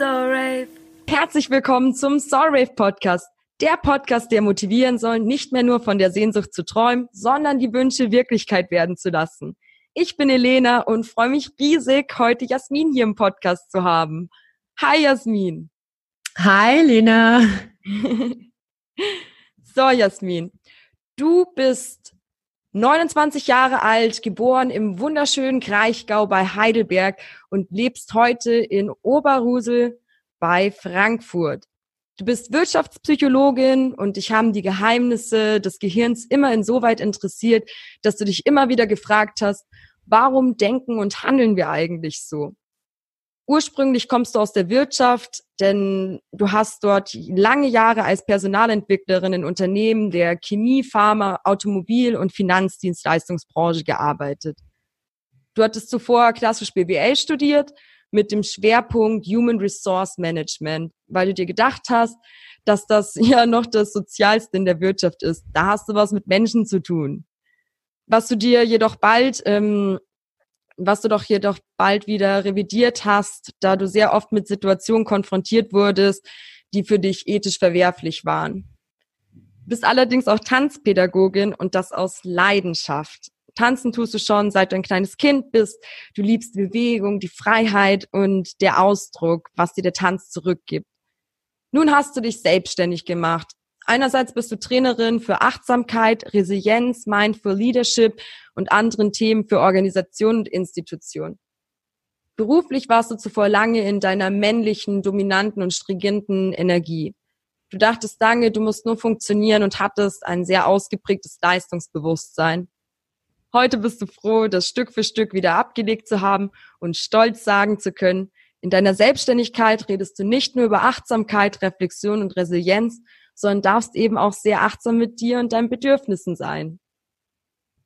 Rave. Herzlich willkommen zum Soul Rave Podcast. Der Podcast, der motivieren soll, nicht mehr nur von der Sehnsucht zu träumen, sondern die Wünsche Wirklichkeit werden zu lassen. Ich bin Elena und freue mich riesig, heute Jasmin hier im Podcast zu haben. Hi Jasmin. Hi Lena. so Jasmin, du bist 29 Jahre alt, geboren im wunderschönen Kraichgau bei Heidelberg und lebst heute in Oberhusel bei Frankfurt. Du bist Wirtschaftspsychologin und dich haben die Geheimnisse des Gehirns immer insoweit interessiert, dass du dich immer wieder gefragt hast, warum denken und handeln wir eigentlich so? Ursprünglich kommst du aus der Wirtschaft, denn du hast dort lange Jahre als Personalentwicklerin in Unternehmen der Chemie, Pharma, Automobil- und Finanzdienstleistungsbranche gearbeitet. Du hattest zuvor klassisch BWL studiert mit dem Schwerpunkt Human Resource Management, weil du dir gedacht hast, dass das ja noch das Sozialste in der Wirtschaft ist. Da hast du was mit Menschen zu tun. Was du dir jedoch bald ähm, was du doch jedoch bald wieder revidiert hast, da du sehr oft mit Situationen konfrontiert wurdest, die für dich ethisch verwerflich waren. Du bist allerdings auch Tanzpädagogin und das aus Leidenschaft. Tanzen tust du schon, seit du ein kleines Kind bist. Du liebst Bewegung, die Freiheit und der Ausdruck, was dir der Tanz zurückgibt. Nun hast du dich selbstständig gemacht Einerseits bist du Trainerin für Achtsamkeit, Resilienz, Mindful Leadership und anderen Themen für Organisationen und Institutionen. Beruflich warst du zuvor lange in deiner männlichen, dominanten und stringenten Energie. Du dachtest lange, du musst nur funktionieren und hattest ein sehr ausgeprägtes Leistungsbewusstsein. Heute bist du froh, das Stück für Stück wieder abgelegt zu haben und stolz sagen zu können, in deiner Selbstständigkeit redest du nicht nur über Achtsamkeit, Reflexion und Resilienz, sondern darfst eben auch sehr achtsam mit dir und deinen Bedürfnissen sein.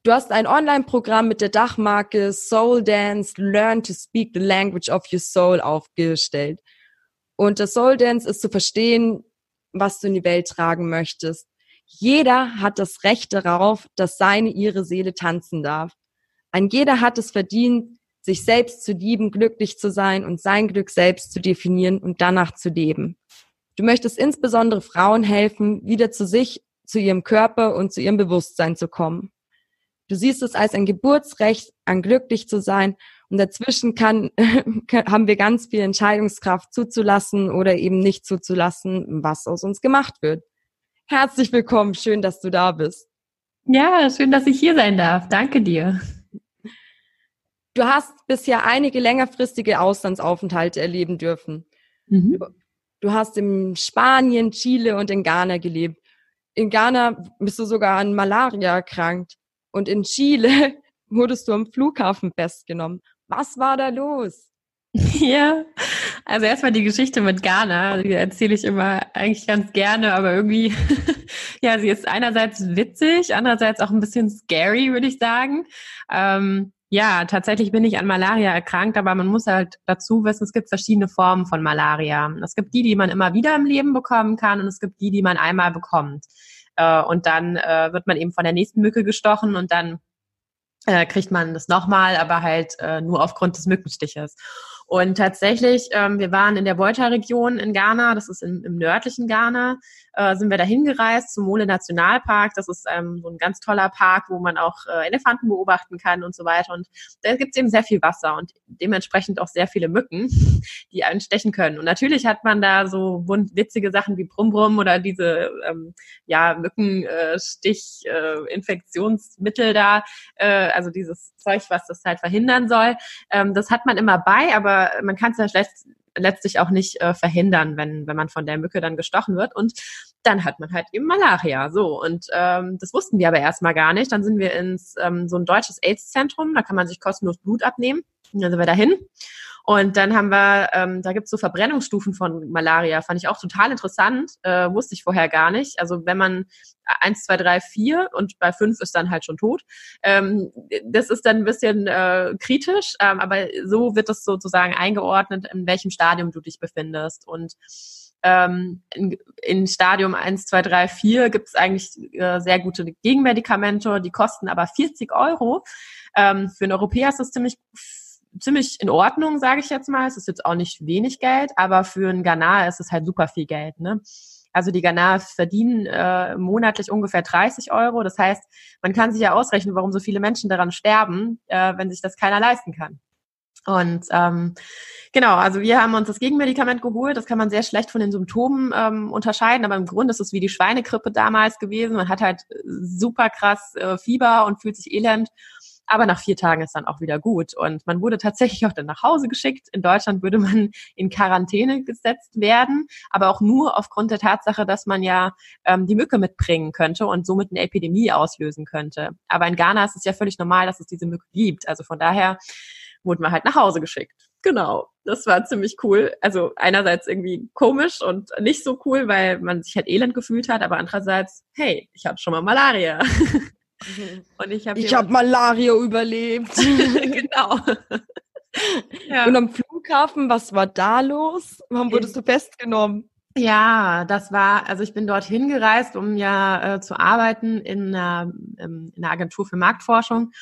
Du hast ein Online-Programm mit der Dachmarke Soul Dance Learn to Speak the Language of Your Soul aufgestellt. Und das Soul Dance ist zu verstehen, was du in die Welt tragen möchtest. Jeder hat das Recht darauf, dass seine, ihre Seele tanzen darf. Ein jeder hat es verdient, sich selbst zu lieben, glücklich zu sein und sein Glück selbst zu definieren und danach zu leben. Du möchtest insbesondere Frauen helfen, wieder zu sich, zu ihrem Körper und zu ihrem Bewusstsein zu kommen. Du siehst es als ein Geburtsrecht, an glücklich zu sein und dazwischen kann, haben wir ganz viel Entscheidungskraft zuzulassen oder eben nicht zuzulassen, was aus uns gemacht wird. Herzlich willkommen, schön, dass du da bist. Ja, schön, dass ich hier sein darf. Danke dir. Du hast bisher einige längerfristige Auslandsaufenthalte erleben dürfen. Mhm. Du hast in Spanien, Chile und in Ghana gelebt. In Ghana bist du sogar an Malaria erkrankt. Und in Chile wurdest du am Flughafen festgenommen. Was war da los? Ja, also erstmal die Geschichte mit Ghana, die erzähle ich immer eigentlich ganz gerne, aber irgendwie, ja, sie ist einerseits witzig, andererseits auch ein bisschen scary, würde ich sagen. Ähm, ja, tatsächlich bin ich an Malaria erkrankt, aber man muss halt dazu wissen, es gibt verschiedene Formen von Malaria. Es gibt die, die man immer wieder im Leben bekommen kann und es gibt die, die man einmal bekommt. Äh, und dann äh, wird man eben von der nächsten Mücke gestochen und dann äh, kriegt man das nochmal, aber halt nur aufgrund des Mückenstiches. Und tatsächlich, ähm, wir waren in der Volta-Region in Ghana, das ist im, im nördlichen Ghana, äh, sind wir dahin gereist zum Mole Nationalpark. Das ist ähm, so ein ganz toller Park, wo man auch äh, Elefanten beobachten kann und so weiter. Und da gibt es eben sehr viel Wasser und dementsprechend auch sehr viele Mücken, die einen stechen können. Und natürlich hat man da so witzige Sachen wie Brumm oder diese ähm, ja Mückenstich, äh, Infektionsmittel da, äh, also dieses Zeug, was das halt verhindern soll. Ähm, das hat man immer bei, aber man kann es ja schlecht letztlich auch nicht äh, verhindern, wenn, wenn man von der Mücke dann gestochen wird. Und dann hat man halt eben Malaria. So, und ähm, das wussten wir aber erstmal gar nicht. Dann sind wir ins ähm, so ein deutsches AIDS-Zentrum, da kann man sich kostenlos Blut abnehmen. Dann sind wir dahin. Und dann haben wir, ähm, da gibt's so Verbrennungsstufen von Malaria, fand ich auch total interessant, äh, wusste ich vorher gar nicht. Also wenn man eins, zwei, drei, vier und bei fünf ist dann halt schon tot. Ähm, das ist dann ein bisschen äh, kritisch, ähm, aber so wird es sozusagen eingeordnet, in welchem Stadium du dich befindest. Und ähm, in, in Stadium 1, 2, 3, 4 gibt es eigentlich äh, sehr gute Gegenmedikamente, die kosten aber 40 Euro. Ähm, für einen Europäer ist das ziemlich ziemlich in Ordnung, sage ich jetzt mal. Es ist jetzt auch nicht wenig Geld, aber für einen Ghana ist es halt super viel Geld. Ne? Also die Ghana verdienen äh, monatlich ungefähr 30 Euro. Das heißt, man kann sich ja ausrechnen, warum so viele Menschen daran sterben, äh, wenn sich das keiner leisten kann. Und ähm, genau, also wir haben uns das Gegenmedikament geholt. Das kann man sehr schlecht von den Symptomen ähm, unterscheiden, aber im Grunde ist es wie die Schweinegrippe damals gewesen. Man hat halt super krass äh, Fieber und fühlt sich elend. Aber nach vier Tagen ist dann auch wieder gut. Und man wurde tatsächlich auch dann nach Hause geschickt. In Deutschland würde man in Quarantäne gesetzt werden, aber auch nur aufgrund der Tatsache, dass man ja ähm, die Mücke mitbringen könnte und somit eine Epidemie auslösen könnte. Aber in Ghana ist es ja völlig normal, dass es diese Mücke gibt. Also von daher wurde man halt nach Hause geschickt. Genau, das war ziemlich cool. Also einerseits irgendwie komisch und nicht so cool, weil man sich halt elend gefühlt hat, aber andererseits, hey, ich hatte schon mal Malaria. Und ich habe ich hab Malaria überlebt. genau. Ja. Und am Flughafen, was war da los? Warum wurdest du festgenommen? Ja, das war, also ich bin dorthin gereist, um ja äh, zu arbeiten in einer, ähm, in einer Agentur für Marktforschung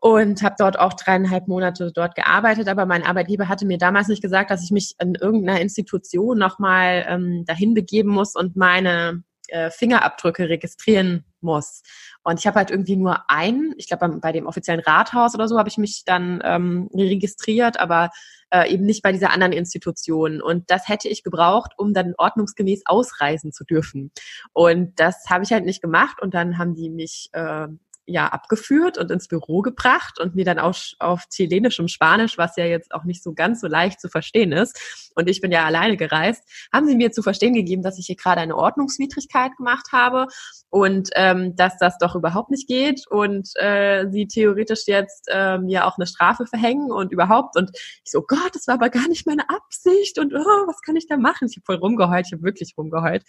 und habe dort auch dreieinhalb Monate dort gearbeitet. Aber mein Arbeitgeber hatte mir damals nicht gesagt, dass ich mich in irgendeiner Institution nochmal ähm, dahin begeben muss und meine äh, Fingerabdrücke registrieren muss. Und ich habe halt irgendwie nur einen, ich glaube bei dem offiziellen Rathaus oder so habe ich mich dann ähm, registriert, aber äh, eben nicht bei dieser anderen Institution. Und das hätte ich gebraucht, um dann ordnungsgemäß ausreisen zu dürfen. Und das habe ich halt nicht gemacht. Und dann haben die mich äh, ja abgeführt und ins Büro gebracht und mir dann auch auf chilenischem Spanisch, was ja jetzt auch nicht so ganz so leicht zu verstehen ist, und ich bin ja alleine gereist, haben sie mir zu verstehen gegeben, dass ich hier gerade eine Ordnungswidrigkeit gemacht habe und ähm, dass das doch überhaupt nicht geht und äh, sie theoretisch jetzt äh, mir auch eine Strafe verhängen und überhaupt und ich so, Gott, das war aber gar nicht meine Absicht und oh, was kann ich da machen? Ich habe voll rumgeheult, ich habe wirklich rumgeheult.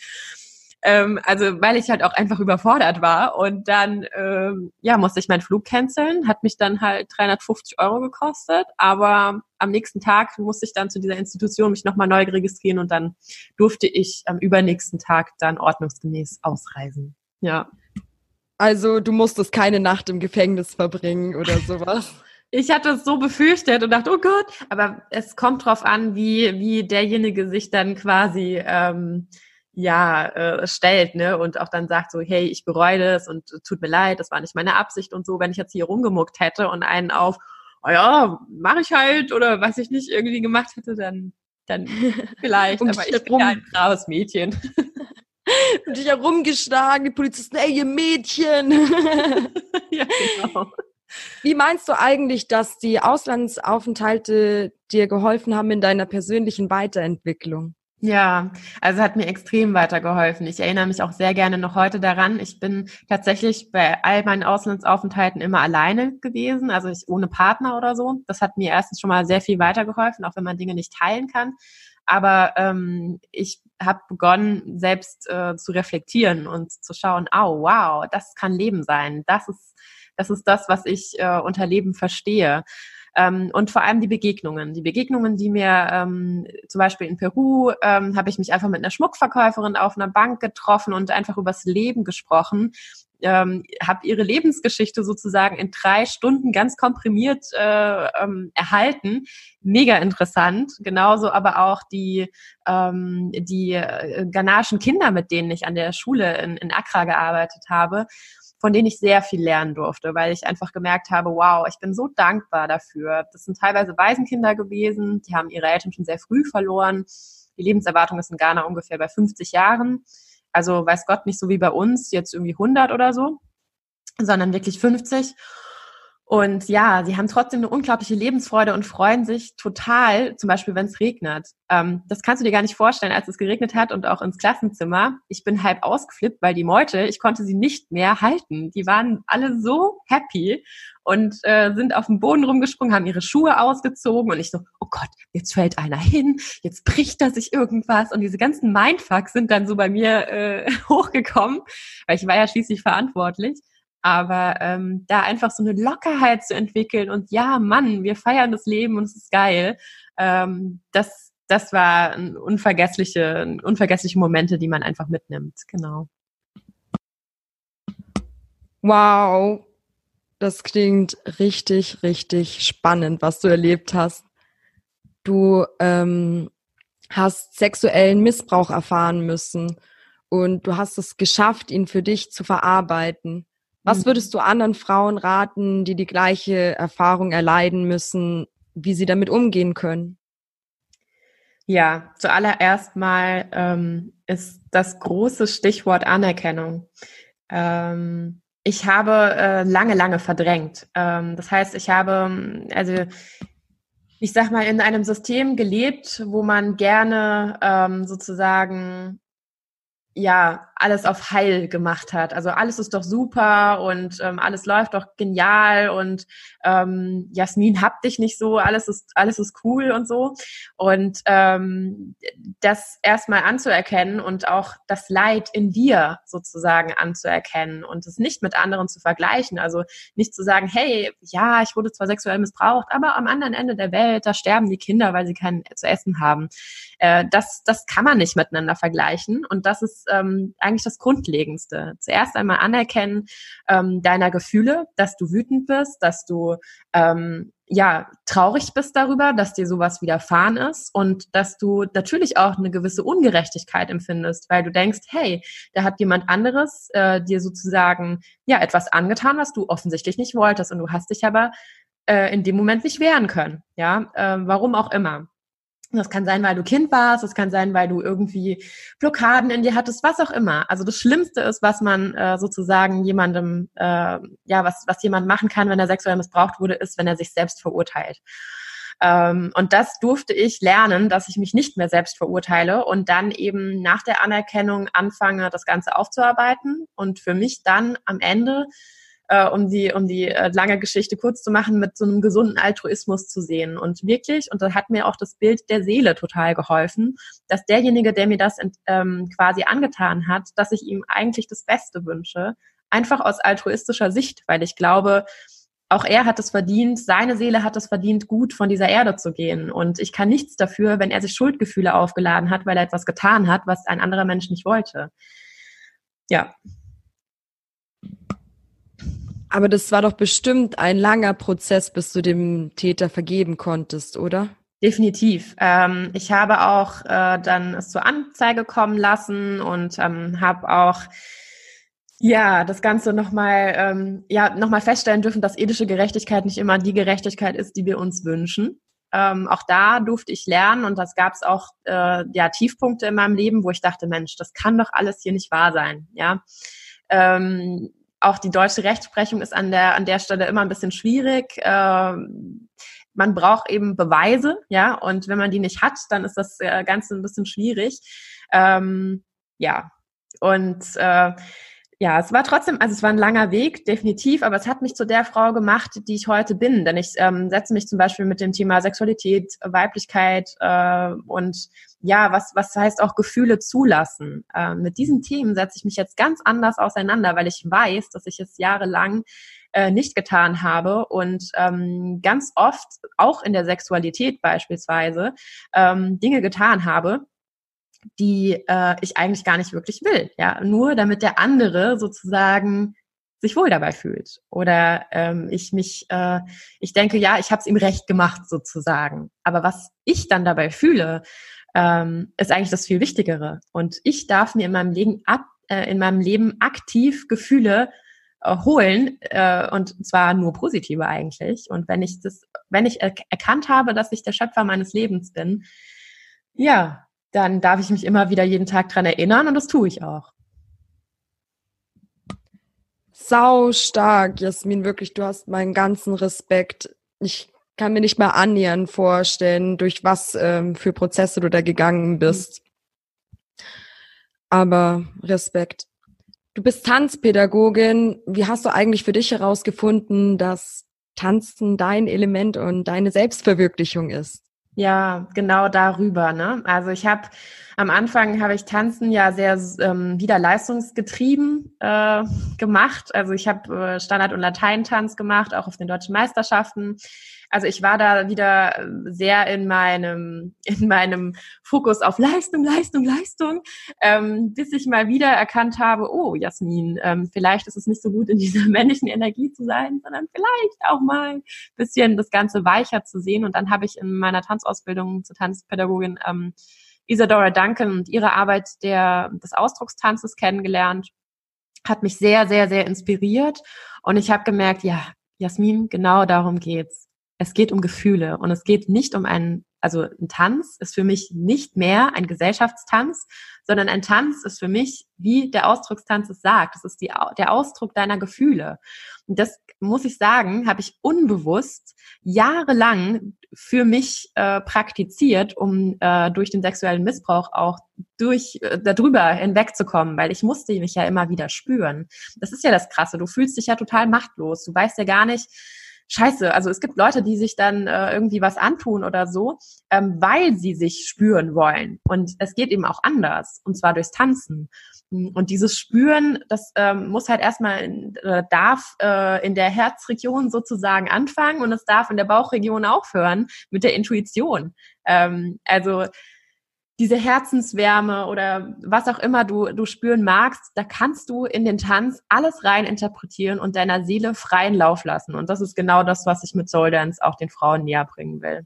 Ähm, also weil ich halt auch einfach überfordert war. Und dann ähm, ja, musste ich meinen Flug canceln, hat mich dann halt 350 Euro gekostet. Aber am nächsten Tag musste ich dann zu dieser Institution mich nochmal neu registrieren und dann durfte ich am übernächsten Tag dann ordnungsgemäß ausreisen. Ja. Also du musstest keine Nacht im Gefängnis verbringen oder sowas. Ich hatte es so befürchtet und dachte, oh Gott, aber es kommt drauf an, wie, wie derjenige sich dann quasi ähm, ja äh, stellt, ne? Und auch dann sagt so, hey, ich bereue das und tut mir leid, das war nicht meine Absicht und so, wenn ich jetzt hier rumgemuckt hätte und einen auf, oh ja, mache ich halt oder was ich nicht irgendwie gemacht hätte, dann dann vielleicht, aber ich bin ja ein braves Mädchen. und dich herumgeschlagen, die Polizisten, ey, ihr Mädchen. ja, genau. Wie meinst du eigentlich, dass die Auslandsaufenthalte dir geholfen haben in deiner persönlichen Weiterentwicklung? Ja, also hat mir extrem weitergeholfen. Ich erinnere mich auch sehr gerne noch heute daran. Ich bin tatsächlich bei all meinen Auslandsaufenthalten immer alleine gewesen, also ich ohne Partner oder so. Das hat mir erstens schon mal sehr viel weitergeholfen, auch wenn man Dinge nicht teilen kann. Aber ähm, ich habe begonnen, selbst äh, zu reflektieren und zu schauen, oh, wow, das kann Leben sein. Das ist, das ist das, was ich äh, unter Leben verstehe. Ähm, und vor allem die Begegnungen. Die Begegnungen, die mir ähm, zum Beispiel in Peru ähm, habe ich mich einfach mit einer Schmuckverkäuferin auf einer Bank getroffen und einfach übers Leben gesprochen. Ähm, habe ihre Lebensgeschichte sozusagen in drei Stunden ganz komprimiert äh, ähm, erhalten. Mega interessant. Genauso aber auch die, ähm, die äh, ghanaischen Kinder, mit denen ich an der Schule in, in Accra gearbeitet habe von denen ich sehr viel lernen durfte, weil ich einfach gemerkt habe, wow, ich bin so dankbar dafür. Das sind teilweise Waisenkinder gewesen, die haben ihre Eltern schon sehr früh verloren. Die Lebenserwartung ist in Ghana ungefähr bei 50 Jahren. Also weiß Gott nicht so wie bei uns, jetzt irgendwie 100 oder so, sondern wirklich 50. Und ja, sie haben trotzdem eine unglaubliche Lebensfreude und freuen sich total, zum Beispiel, wenn es regnet. Ähm, das kannst du dir gar nicht vorstellen, als es geregnet hat und auch ins Klassenzimmer. Ich bin halb ausgeflippt, weil die Meute, ich konnte sie nicht mehr halten. Die waren alle so happy und äh, sind auf dem Boden rumgesprungen, haben ihre Schuhe ausgezogen und ich so, oh Gott, jetzt fällt einer hin, jetzt bricht da sich irgendwas und diese ganzen Mindfucks sind dann so bei mir äh, hochgekommen, weil ich war ja schließlich verantwortlich. Aber ähm, da einfach so eine Lockerheit zu entwickeln und ja, Mann, wir feiern das Leben und es ist geil, ähm, das, das war unvergessliche, unvergessliche Momente, die man einfach mitnimmt. Genau. Wow. Das klingt richtig, richtig spannend, was du erlebt hast. Du ähm, hast sexuellen Missbrauch erfahren müssen und du hast es geschafft, ihn für dich zu verarbeiten. Was mhm. würdest du anderen Frauen raten, die die gleiche Erfahrung erleiden müssen, wie sie damit umgehen können? Ja, zuallererst mal ähm, ist das große Stichwort Anerkennung. Ähm, ich habe äh, lange, lange verdrängt. Ähm, das heißt, ich habe, also ich sag mal, in einem System gelebt, wo man gerne ähm, sozusagen ja alles auf Heil gemacht hat. Also alles ist doch super und ähm, alles läuft doch genial und ähm, Jasmin hab dich nicht so, alles ist alles ist cool und so und ähm, das erstmal anzuerkennen und auch das Leid in dir sozusagen anzuerkennen und es nicht mit anderen zu vergleichen. Also nicht zu sagen, hey, ja, ich wurde zwar sexuell missbraucht, aber am anderen Ende der Welt da sterben die Kinder, weil sie kein zu essen haben. Äh, das das kann man nicht miteinander vergleichen und das ist ähm, eigentlich das Grundlegendste. Zuerst einmal anerkennen ähm, deiner Gefühle, dass du wütend bist, dass du ähm, ja traurig bist darüber, dass dir sowas widerfahren ist und dass du natürlich auch eine gewisse Ungerechtigkeit empfindest, weil du denkst, hey, da hat jemand anderes äh, dir sozusagen ja etwas angetan, was du offensichtlich nicht wolltest und du hast dich aber äh, in dem Moment nicht wehren können, ja, äh, warum auch immer. Das kann sein, weil du Kind warst, das kann sein, weil du irgendwie Blockaden in dir hattest, was auch immer. Also das Schlimmste ist, was man äh, sozusagen jemandem, äh, ja, was, was jemand machen kann, wenn er sexuell missbraucht wurde, ist, wenn er sich selbst verurteilt. Ähm, und das durfte ich lernen, dass ich mich nicht mehr selbst verurteile und dann eben nach der Anerkennung anfange, das Ganze aufzuarbeiten und für mich dann am Ende äh, um die, um die äh, lange Geschichte kurz zu machen, mit so einem gesunden Altruismus zu sehen. Und wirklich, und da hat mir auch das Bild der Seele total geholfen, dass derjenige, der mir das ähm, quasi angetan hat, dass ich ihm eigentlich das Beste wünsche, einfach aus altruistischer Sicht, weil ich glaube, auch er hat es verdient, seine Seele hat es verdient, gut von dieser Erde zu gehen. Und ich kann nichts dafür, wenn er sich Schuldgefühle aufgeladen hat, weil er etwas getan hat, was ein anderer Mensch nicht wollte. Ja, aber das war doch bestimmt ein langer Prozess, bis du dem Täter vergeben konntest, oder? Definitiv. Ähm, ich habe auch äh, dann es zur Anzeige kommen lassen und ähm, habe auch ja das Ganze nochmal ähm, ja noch feststellen dürfen, dass ethische Gerechtigkeit nicht immer die Gerechtigkeit ist, die wir uns wünschen. Ähm, auch da durfte ich lernen und das gab es auch äh, ja Tiefpunkte in meinem Leben, wo ich dachte, Mensch, das kann doch alles hier nicht wahr sein, ja. Ähm, auch die deutsche Rechtsprechung ist an der, an der Stelle immer ein bisschen schwierig. Ähm, man braucht eben Beweise, ja, und wenn man die nicht hat, dann ist das äh, Ganze ein bisschen schwierig. Ähm, ja, und äh, ja, es war trotzdem, also es war ein langer Weg, definitiv, aber es hat mich zu der Frau gemacht, die ich heute bin. Denn ich ähm, setze mich zum Beispiel mit dem Thema Sexualität, Weiblichkeit äh, und ja, was, was heißt auch Gefühle zulassen. Äh, mit diesen Themen setze ich mich jetzt ganz anders auseinander, weil ich weiß, dass ich es jahrelang äh, nicht getan habe und ähm, ganz oft, auch in der Sexualität beispielsweise, ähm, Dinge getan habe, die äh, ich eigentlich gar nicht wirklich will. Ja, nur damit der andere sozusagen sich wohl dabei fühlt oder ähm, ich mich, äh, ich denke, ja, ich habe es ihm recht gemacht sozusagen. Aber was ich dann dabei fühle, ähm, ist eigentlich das viel Wichtigere. Und ich darf mir in meinem Leben, ab, äh, in meinem Leben aktiv Gefühle äh, holen äh, und zwar nur positive eigentlich. Und wenn ich das, wenn ich er erkannt habe, dass ich der Schöpfer meines Lebens bin, ja, dann darf ich mich immer wieder jeden Tag dran erinnern und das tue ich auch. Sau stark, Jasmin, wirklich, du hast meinen ganzen Respekt. Ich kann mir nicht mal annähernd vorstellen, durch was ähm, für Prozesse du da gegangen bist. Aber Respekt. Du bist Tanzpädagogin. Wie hast du eigentlich für dich herausgefunden, dass Tanzen dein Element und deine Selbstverwirklichung ist? Ja, genau darüber. Ne? Also ich habe am Anfang habe ich Tanzen ja sehr ähm, wieder leistungsgetrieben äh, gemacht. Also ich habe äh, Standard- und Lateintanz gemacht, auch auf den deutschen Meisterschaften. Also ich war da wieder äh, sehr in meinem, in meinem Fokus auf Leistung, Leistung, Leistung, ähm, bis ich mal wieder erkannt habe, oh, Jasmin, ähm, vielleicht ist es nicht so gut, in dieser männlichen Energie zu sein, sondern vielleicht auch mal ein bisschen das Ganze weicher zu sehen. Und dann habe ich in meiner Tanzausbildung zur Tanzpädagogin ähm, Isadora Duncan und ihre Arbeit der, des Ausdruckstanzes kennengelernt hat mich sehr, sehr, sehr inspiriert. Und ich habe gemerkt, ja, Jasmin, genau darum geht's es geht um Gefühle und es geht nicht um einen, also ein Tanz ist für mich nicht mehr ein Gesellschaftstanz, sondern ein Tanz ist für mich, wie der Ausdruckstanz es sagt, das ist die, der Ausdruck deiner Gefühle. Und das muss ich sagen, habe ich unbewusst jahrelang für mich äh, praktiziert, um äh, durch den sexuellen Missbrauch auch durch äh, darüber hinwegzukommen, weil ich musste mich ja immer wieder spüren. Das ist ja das Krasse. Du fühlst dich ja total machtlos. Du weißt ja gar nicht, scheiße, also es gibt Leute, die sich dann äh, irgendwie was antun oder so, ähm, weil sie sich spüren wollen. Und es geht eben auch anders, und zwar durchs Tanzen. Und dieses Spüren, das ähm, muss halt erstmal, in, äh, darf äh, in der Herzregion sozusagen anfangen und es darf in der Bauchregion aufhören mit der Intuition. Ähm, also diese Herzenswärme oder was auch immer du, du spüren magst, da kannst du in den Tanz alles rein interpretieren und deiner Seele freien Lauf lassen. Und das ist genau das, was ich mit Soul Dance auch den Frauen näher bringen will.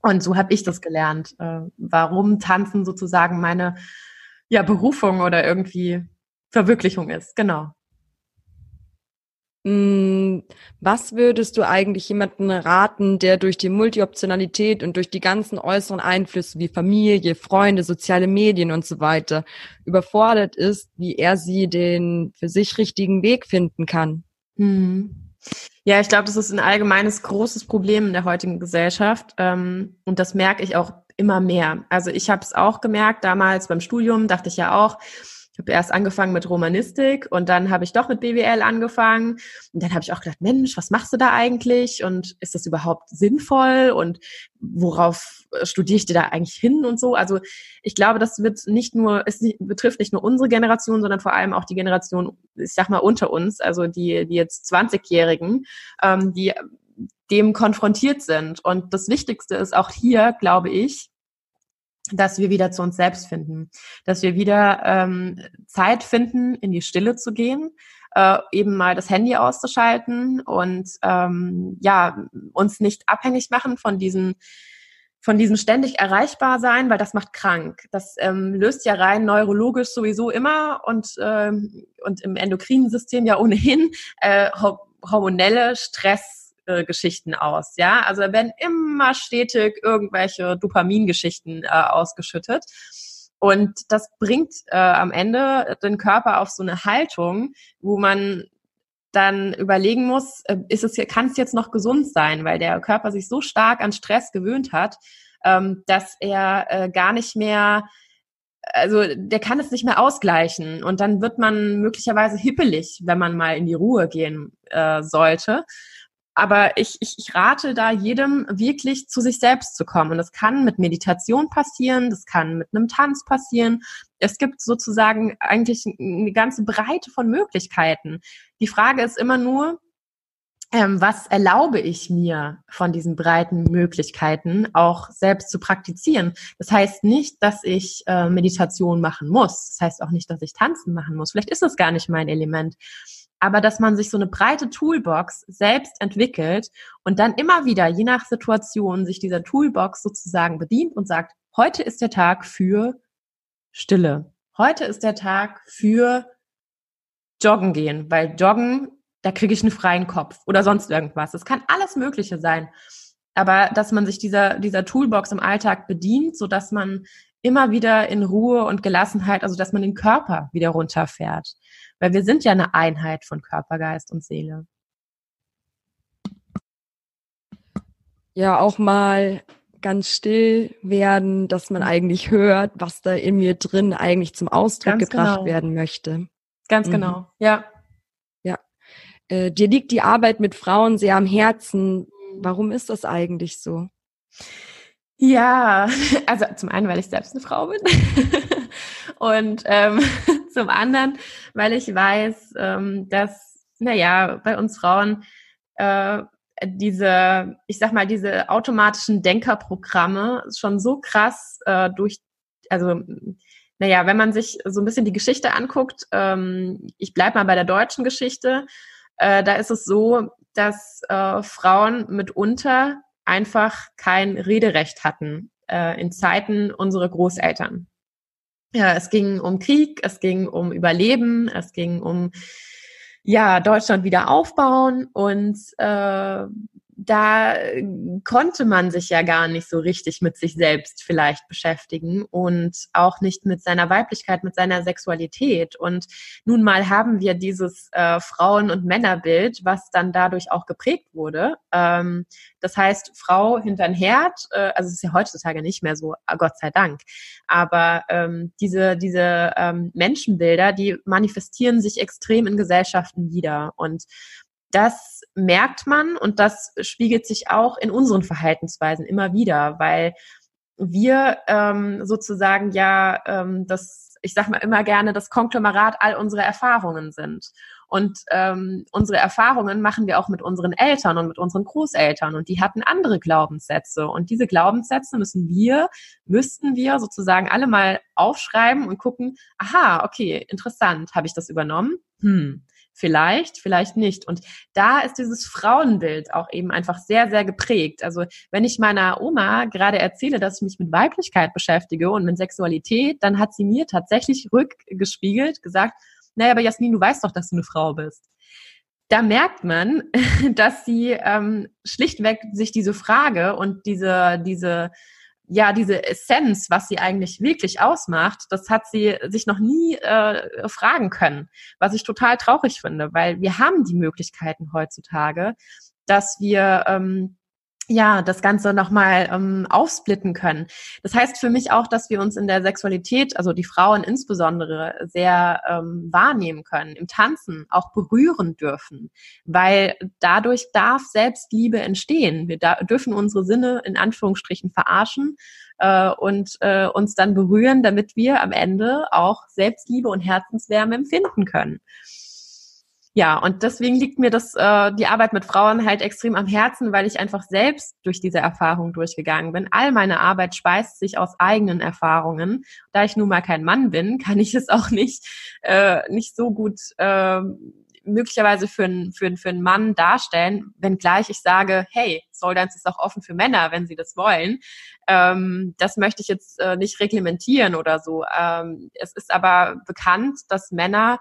Und so habe ich das gelernt, äh, warum Tanzen sozusagen meine ja, Berufung oder irgendwie Verwirklichung ist. Genau. Mm, was würdest du eigentlich jemanden raten, der durch die Multioptionalität und durch die ganzen äußeren Einflüsse wie Familie, Freunde, soziale Medien und so weiter überfordert ist, wie er sie den für sich richtigen Weg finden kann? Hm. Ja, ich glaube, das ist ein allgemeines großes Problem in der heutigen Gesellschaft. Ähm, und das merke ich auch immer mehr. Also ich habe es auch gemerkt, damals beim Studium dachte ich ja auch, ich habe erst angefangen mit Romanistik und dann habe ich doch mit BWL angefangen. Und dann habe ich auch gedacht, Mensch, was machst du da eigentlich? Und ist das überhaupt sinnvoll? Und worauf äh, studiere ich dir da eigentlich hin und so? Also ich glaube, das wird nicht nur, es betrifft nicht nur unsere Generation, sondern vor allem auch die Generation, ich sag mal, unter uns, also die, die jetzt 20-Jährigen, ähm, die dem konfrontiert sind. Und das Wichtigste ist auch hier, glaube ich, dass wir wieder zu uns selbst finden, dass wir wieder ähm, Zeit finden, in die Stille zu gehen, äh, eben mal das Handy auszuschalten und ähm, ja uns nicht abhängig machen von diesen von diesem ständig erreichbar sein, weil das macht krank. Das ähm, löst ja rein neurologisch sowieso immer und ähm, und im endokrinen System ja ohnehin äh, hormonelle Stress äh, Geschichten aus. Ja, also da werden immer stetig irgendwelche Dopamingeschichten äh, ausgeschüttet. Und das bringt äh, am Ende den Körper auf so eine Haltung, wo man dann überlegen muss, äh, ist es, kann es jetzt noch gesund sein, weil der Körper sich so stark an Stress gewöhnt hat, ähm, dass er äh, gar nicht mehr also der kann es nicht mehr ausgleichen und dann wird man möglicherweise hippelig, wenn man mal in die Ruhe gehen äh, sollte. Aber ich, ich, ich rate da jedem wirklich zu sich selbst zu kommen. Und das kann mit Meditation passieren, das kann mit einem Tanz passieren. Es gibt sozusagen eigentlich eine ganze Breite von Möglichkeiten. Die Frage ist immer nur, ähm, was erlaube ich mir von diesen breiten Möglichkeiten auch selbst zu praktizieren? Das heißt nicht, dass ich äh, Meditation machen muss. Das heißt auch nicht, dass ich tanzen machen muss. Vielleicht ist das gar nicht mein Element aber dass man sich so eine breite Toolbox selbst entwickelt und dann immer wieder, je nach Situation, sich dieser Toolbox sozusagen bedient und sagt, heute ist der Tag für Stille. Heute ist der Tag für Joggen gehen, weil Joggen, da kriege ich einen freien Kopf oder sonst irgendwas. Es kann alles Mögliche sein. Aber dass man sich dieser, dieser Toolbox im Alltag bedient, so dass man immer wieder in Ruhe und Gelassenheit, also dass man den Körper wieder runterfährt. Weil wir sind ja eine Einheit von Körper, Geist und Seele. Ja, auch mal ganz still werden, dass man eigentlich hört, was da in mir drin eigentlich zum Ausdruck ganz gebracht genau. werden möchte. Ganz mhm. genau, ja. Ja. Äh, dir liegt die Arbeit mit Frauen sehr am Herzen. Warum ist das eigentlich so? Ja, also zum einen, weil ich selbst eine Frau bin und ähm, zum anderen, weil ich weiß, ähm, dass, naja, bei uns Frauen äh, diese, ich sag mal, diese automatischen Denkerprogramme schon so krass äh, durch, also naja, wenn man sich so ein bisschen die Geschichte anguckt, ähm, ich bleib mal bei der deutschen Geschichte, äh, da ist es so, dass äh, Frauen mitunter einfach kein Rederecht hatten äh, in Zeiten unserer Großeltern. Ja, es ging um Krieg, es ging um Überleben, es ging um ja Deutschland wieder aufbauen und äh, da äh, konnte man sich ja gar nicht so richtig mit sich selbst vielleicht beschäftigen und auch nicht mit seiner Weiblichkeit, mit seiner Sexualität. Und nun mal haben wir dieses äh, Frauen- und Männerbild, was dann dadurch auch geprägt wurde. Ähm, das heißt, Frau hinter den Herd, äh, also es ist ja heutzutage nicht mehr so, äh, Gott sei Dank. Aber ähm, diese, diese ähm, Menschenbilder, die manifestieren sich extrem in Gesellschaften wieder. Und das merkt man und das spiegelt sich auch in unseren Verhaltensweisen immer wieder, weil wir ähm, sozusagen ja ähm, das, ich sag mal immer gerne, das Konglomerat all unserer Erfahrungen sind. Und ähm, unsere Erfahrungen machen wir auch mit unseren Eltern und mit unseren Großeltern. Und die hatten andere Glaubenssätze. Und diese Glaubenssätze müssen wir, müssten wir sozusagen alle mal aufschreiben und gucken, aha, okay, interessant, habe ich das übernommen? Hm, Vielleicht, vielleicht nicht. Und da ist dieses Frauenbild auch eben einfach sehr, sehr geprägt. Also wenn ich meiner Oma gerade erzähle, dass ich mich mit Weiblichkeit beschäftige und mit Sexualität, dann hat sie mir tatsächlich rückgespiegelt, gesagt, naja, aber Jasmin, du weißt doch, dass du eine Frau bist. Da merkt man, dass sie ähm, schlichtweg sich diese Frage und diese, diese ja, diese Essenz, was sie eigentlich wirklich ausmacht, das hat sie sich noch nie äh, fragen können, was ich total traurig finde, weil wir haben die Möglichkeiten heutzutage, dass wir ähm, ja, das Ganze nochmal ähm, aufsplitten können. Das heißt für mich auch, dass wir uns in der Sexualität, also die Frauen insbesondere, sehr ähm, wahrnehmen können, im Tanzen auch berühren dürfen, weil dadurch darf Selbstliebe entstehen. Wir da, dürfen unsere Sinne in Anführungsstrichen verarschen äh, und äh, uns dann berühren, damit wir am Ende auch Selbstliebe und Herzenswärme empfinden können ja, und deswegen liegt mir das, äh, die Arbeit mit Frauen halt extrem am Herzen, weil ich einfach selbst durch diese Erfahrung durchgegangen bin. All meine Arbeit speist sich aus eigenen Erfahrungen. Da ich nun mal kein Mann bin, kann ich es auch nicht, äh, nicht so gut äh, möglicherweise für, einen für, für einen Mann darstellen, wenngleich ich sage, hey, Soul Dance ist auch offen für Männer, wenn sie das wollen. Ähm, das möchte ich jetzt äh, nicht reglementieren oder so. Ähm, es ist aber bekannt, dass Männer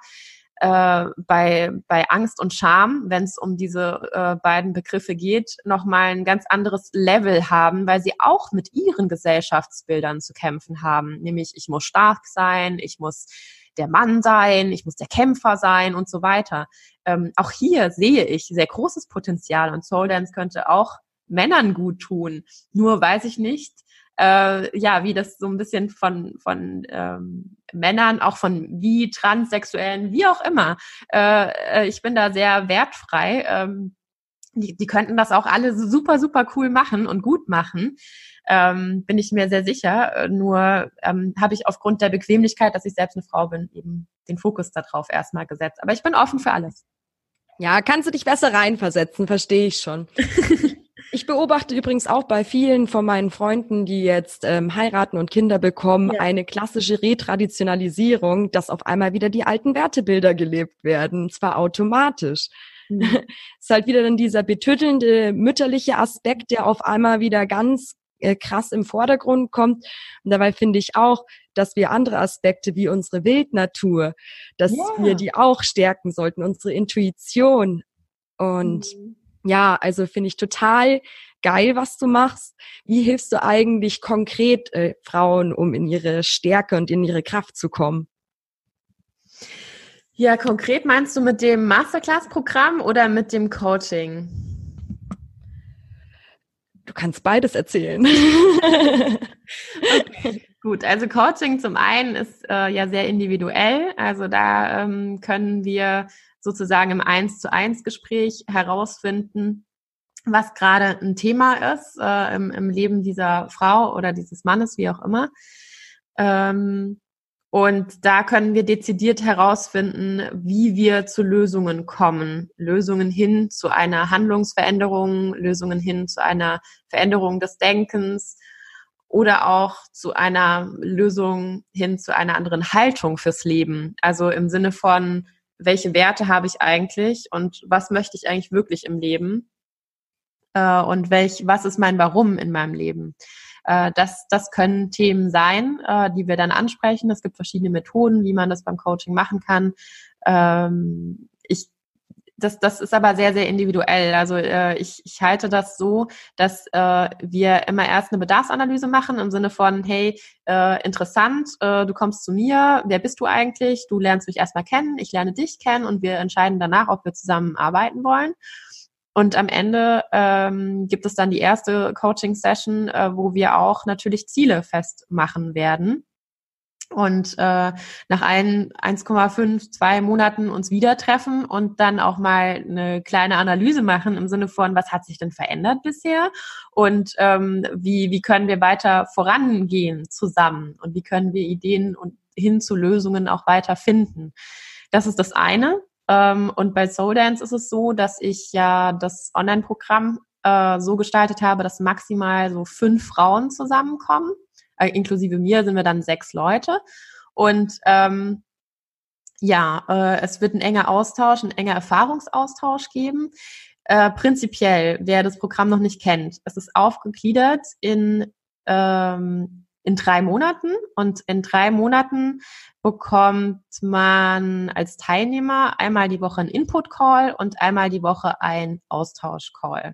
äh, bei, bei Angst und Scham, wenn es um diese äh, beiden Begriffe geht, nochmal ein ganz anderes Level haben, weil sie auch mit ihren Gesellschaftsbildern zu kämpfen haben. Nämlich, ich muss stark sein, ich muss der Mann sein, ich muss der Kämpfer sein und so weiter. Ähm, auch hier sehe ich sehr großes Potenzial und Soul Dance könnte auch Männern gut tun. Nur weiß ich nicht, äh, ja, wie das so ein bisschen von, von ähm, Männern, auch von wie Transsexuellen, wie auch immer. Äh, äh, ich bin da sehr wertfrei. Ähm, die, die könnten das auch alle super, super cool machen und gut machen. Ähm, bin ich mir sehr sicher. Äh, nur ähm, habe ich aufgrund der Bequemlichkeit, dass ich selbst eine Frau bin, eben den Fokus darauf erstmal gesetzt. Aber ich bin offen für alles. Ja, kannst du dich besser reinversetzen, verstehe ich schon. Ich beobachte übrigens auch bei vielen von meinen Freunden, die jetzt ähm, heiraten und Kinder bekommen, ja. eine klassische Retraditionalisierung, dass auf einmal wieder die alten Wertebilder gelebt werden, zwar automatisch. Mhm. ist halt wieder dann dieser betüttelnde mütterliche Aspekt, der auf einmal wieder ganz äh, krass im Vordergrund kommt. Und dabei finde ich auch, dass wir andere Aspekte wie unsere Wildnatur, dass ja. wir die auch stärken sollten, unsere Intuition. Und mhm ja, also finde ich total geil, was du machst. Wie hilfst du eigentlich konkret äh, Frauen, um in ihre Stärke und in ihre Kraft zu kommen? Ja, konkret meinst du mit dem Masterclass-Programm oder mit dem Coaching? Du kannst beides erzählen. okay. Gut, also Coaching zum einen ist äh, ja sehr individuell. Also da ähm, können wir sozusagen im Eins zu eins Gespräch herausfinden, was gerade ein Thema ist äh, im, im Leben dieser Frau oder dieses Mannes, wie auch immer. Ähm, und da können wir dezidiert herausfinden, wie wir zu Lösungen kommen. Lösungen hin zu einer Handlungsveränderung, Lösungen hin zu einer Veränderung des Denkens oder auch zu einer Lösung hin zu einer anderen Haltung fürs Leben. Also im Sinne von, welche Werte habe ich eigentlich und was möchte ich eigentlich wirklich im Leben? Äh, und welch, was ist mein Warum in meinem Leben? Äh, das, das können Themen sein, äh, die wir dann ansprechen. Es gibt verschiedene Methoden, wie man das beim Coaching machen kann. Ähm, ich das, das ist aber sehr, sehr individuell. Also äh, ich, ich halte das so, dass äh, wir immer erst eine Bedarfsanalyse machen im Sinne von, hey, äh, interessant, äh, du kommst zu mir, wer bist du eigentlich? Du lernst mich erstmal kennen, ich lerne dich kennen und wir entscheiden danach, ob wir zusammen arbeiten wollen. Und am Ende ähm, gibt es dann die erste Coaching-Session, äh, wo wir auch natürlich Ziele festmachen werden. Und äh, nach ein, 1,5, zwei Monaten uns wieder treffen und dann auch mal eine kleine Analyse machen im Sinne von, was hat sich denn verändert bisher und ähm, wie, wie können wir weiter vorangehen zusammen und wie können wir Ideen und hin zu Lösungen auch weiter finden. Das ist das eine. Ähm, und bei Soul Dance ist es so, dass ich ja das Online-Programm äh, so gestaltet habe, dass maximal so fünf Frauen zusammenkommen. Äh, inklusive mir sind wir dann sechs Leute. Und ähm, ja, äh, es wird ein enger Austausch, ein enger Erfahrungsaustausch geben. Äh, prinzipiell, wer das Programm noch nicht kennt, es ist aufgegliedert in ähm, in drei Monaten und in drei Monaten bekommt man als Teilnehmer einmal die Woche einen Input-Call und einmal die Woche ein Austausch-Call.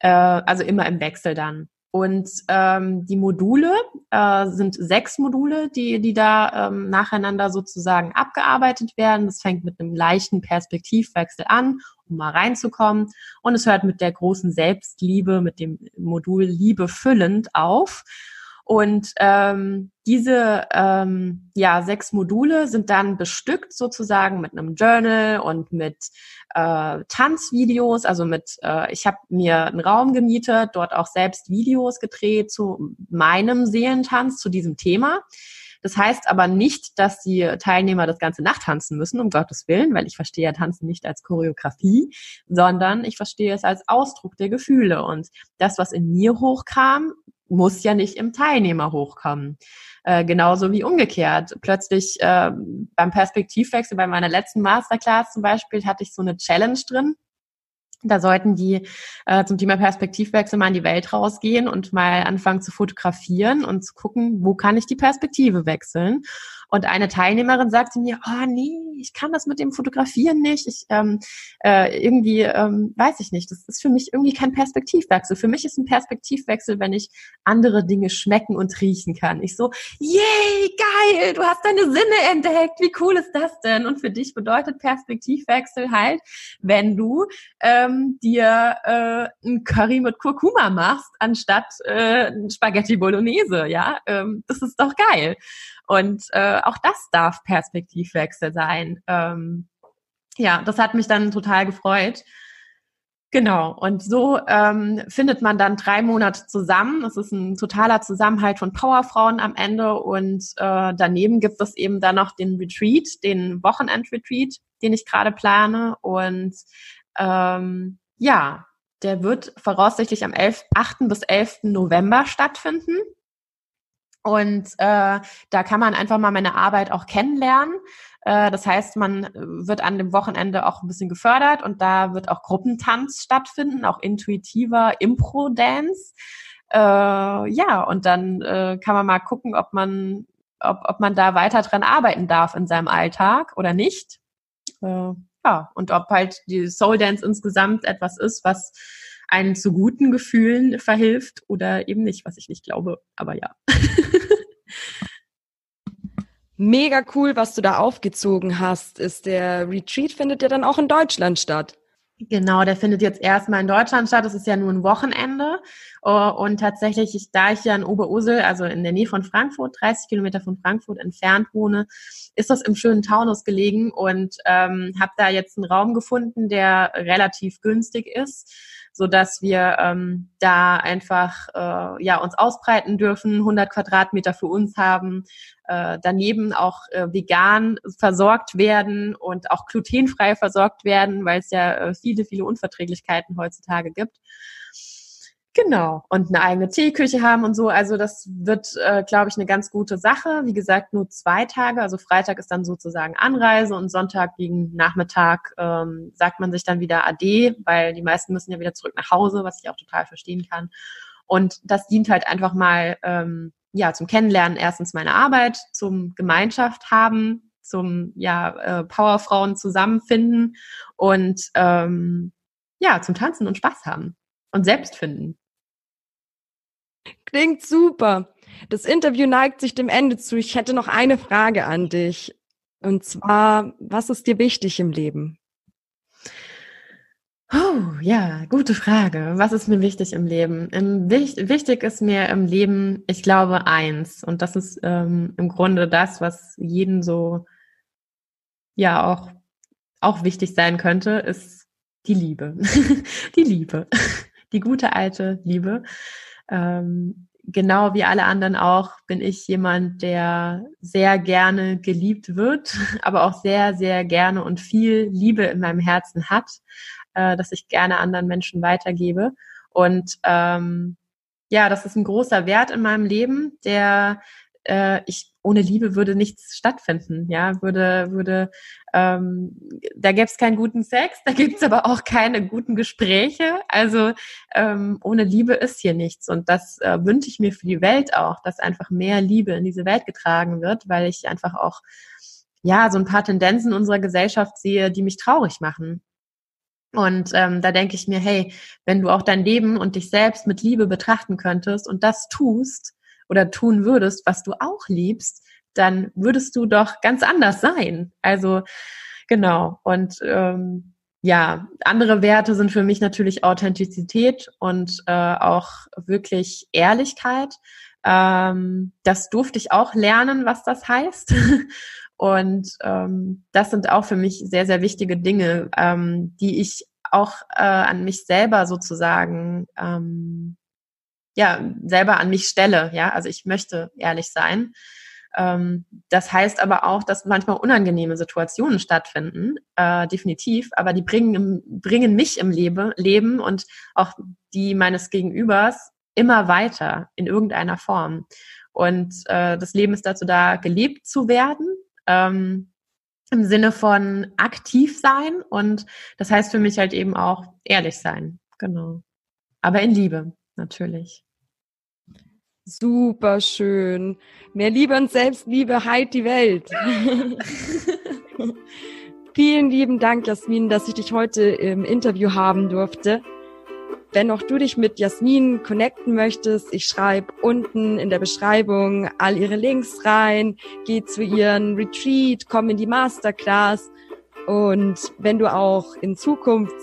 Äh, also immer im Wechsel dann. Und ähm, die Module äh, sind sechs Module, die, die da ähm, nacheinander sozusagen abgearbeitet werden. Das fängt mit einem leichten Perspektivwechsel an, um mal reinzukommen. Und es hört mit der großen Selbstliebe, mit dem Modul Liebe füllend auf. Und ähm, diese ähm, ja, sechs Module sind dann bestückt sozusagen mit einem Journal und mit äh, Tanzvideos. Also mit, äh, ich habe mir einen Raum gemietet, dort auch selbst Videos gedreht zu meinem Seelentanz, zu diesem Thema. Das heißt aber nicht, dass die Teilnehmer das ganze Nacht tanzen müssen, um Gottes Willen, weil ich verstehe ja Tanzen nicht als Choreografie, sondern ich verstehe es als Ausdruck der Gefühle. Und das, was in mir hochkam, muss ja nicht im Teilnehmer hochkommen. Äh, genauso wie umgekehrt. Plötzlich äh, beim Perspektivwechsel, bei meiner letzten Masterclass zum Beispiel, hatte ich so eine Challenge drin. Da sollten die äh, zum Thema Perspektivwechsel mal in die Welt rausgehen und mal anfangen zu fotografieren und zu gucken, wo kann ich die Perspektive wechseln. Und eine Teilnehmerin sagte mir, oh nee, ich kann das mit dem Fotografieren nicht. Ich ähm, äh, irgendwie ähm, weiß ich nicht. Das ist für mich irgendwie kein Perspektivwechsel. Für mich ist ein Perspektivwechsel, wenn ich andere Dinge schmecken und riechen kann. Ich so, yay, geil, du hast deine Sinne entdeckt. Wie cool ist das denn? Und für dich bedeutet Perspektivwechsel halt, wenn du ähm, dir äh, ein Curry mit Kurkuma machst, anstatt äh, Spaghetti Bolognese. Ja, ähm, das ist doch geil. Und äh, auch das darf Perspektivwechsel sein. Ähm, ja, das hat mich dann total gefreut. Genau, und so ähm, findet man dann drei Monate zusammen. Es ist ein totaler Zusammenhalt von Powerfrauen am Ende und äh, daneben gibt es eben dann noch den Retreat, den Wochenend-Retreat, den ich gerade plane. Und ähm, ja, der wird voraussichtlich am 11, 8. bis 11. November stattfinden. Und äh, da kann man einfach mal meine Arbeit auch kennenlernen. Äh, das heißt, man wird an dem Wochenende auch ein bisschen gefördert und da wird auch Gruppentanz stattfinden, auch intuitiver Impro-Dance. Äh, ja, und dann äh, kann man mal gucken, ob man, ob, ob man da weiter dran arbeiten darf in seinem Alltag oder nicht. Äh, ja, und ob halt die Soul Dance insgesamt etwas ist, was einen zu guten Gefühlen verhilft oder eben nicht, was ich nicht glaube. Aber ja. Mega cool, was du da aufgezogen hast. Ist der Retreat findet ja dann auch in Deutschland statt. Genau, der findet jetzt erstmal in Deutschland statt. Das ist ja nur ein Wochenende. Oh, und tatsächlich, ich, da ich ja in Oberursel, also in der Nähe von Frankfurt, 30 Kilometer von Frankfurt entfernt wohne, ist das im schönen Taunus gelegen und ähm, habe da jetzt einen Raum gefunden, der relativ günstig ist so dass wir ähm, da einfach äh, ja uns ausbreiten dürfen, 100 Quadratmeter für uns haben, äh, daneben auch äh, vegan versorgt werden und auch glutenfrei versorgt werden, weil es ja äh, viele viele Unverträglichkeiten heutzutage gibt. Genau. Und eine eigene Teeküche haben und so. Also das wird, äh, glaube ich, eine ganz gute Sache. Wie gesagt, nur zwei Tage. Also Freitag ist dann sozusagen Anreise und Sonntag gegen Nachmittag ähm, sagt man sich dann wieder Ade, weil die meisten müssen ja wieder zurück nach Hause, was ich auch total verstehen kann. Und das dient halt einfach mal ähm, ja zum Kennenlernen erstens meine Arbeit, zum Gemeinschaft haben, zum ja äh, Powerfrauen zusammenfinden und ähm, ja zum Tanzen und Spaß haben und selbst finden. Klingt super. Das Interview neigt sich dem Ende zu. Ich hätte noch eine Frage an dich. Und zwar, was ist dir wichtig im Leben? Oh, ja, gute Frage. Was ist mir wichtig im Leben? Im, wichtig ist mir im Leben, ich glaube, eins. Und das ist ähm, im Grunde das, was jeden so, ja, auch, auch wichtig sein könnte, ist die Liebe. die Liebe. Die gute alte Liebe. Ähm, genau wie alle anderen auch bin ich jemand, der sehr gerne geliebt wird, aber auch sehr, sehr gerne und viel Liebe in meinem Herzen hat, äh, dass ich gerne anderen Menschen weitergebe. Und ähm, ja, das ist ein großer Wert in meinem Leben, der äh, ich ohne Liebe würde nichts stattfinden, ja, würde, würde, ähm, da gäbe es keinen guten Sex, da gibt es aber auch keine guten Gespräche. Also ähm, ohne Liebe ist hier nichts. Und das äh, wünsche ich mir für die Welt auch, dass einfach mehr Liebe in diese Welt getragen wird, weil ich einfach auch ja so ein paar Tendenzen unserer Gesellschaft sehe, die mich traurig machen. Und ähm, da denke ich mir, hey, wenn du auch dein Leben und dich selbst mit Liebe betrachten könntest und das tust, oder tun würdest, was du auch liebst, dann würdest du doch ganz anders sein. Also genau. Und ähm, ja, andere Werte sind für mich natürlich Authentizität und äh, auch wirklich Ehrlichkeit. Ähm, das durfte ich auch lernen, was das heißt. und ähm, das sind auch für mich sehr, sehr wichtige Dinge, ähm, die ich auch äh, an mich selber sozusagen ähm, ja, selber an mich stelle. Ja, also ich möchte ehrlich sein. Ähm, das heißt aber auch, dass manchmal unangenehme Situationen stattfinden, äh, definitiv, aber die bringen, bringen mich im Lebe, Leben und auch die meines Gegenübers immer weiter in irgendeiner Form. Und äh, das Leben ist dazu da, gelebt zu werden, ähm, im Sinne von aktiv sein. Und das heißt für mich halt eben auch ehrlich sein. Genau. Aber in Liebe, natürlich. Super schön. Mehr Liebe und Selbstliebe heilt die Welt. Vielen lieben Dank, Jasmin, dass ich dich heute im Interview haben durfte. Wenn auch du dich mit Jasmin connecten möchtest, ich schreibe unten in der Beschreibung all ihre Links rein, geh zu ihren Retreat, komm in die Masterclass und wenn du auch in Zukunft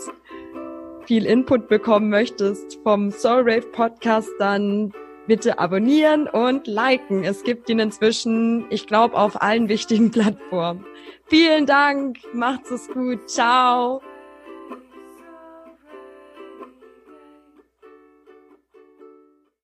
viel Input bekommen möchtest vom Soul Rave Podcast, dann bitte abonnieren und liken. Es gibt ihn inzwischen, ich glaube, auf allen wichtigen Plattformen. Vielen Dank, macht's es gut, ciao.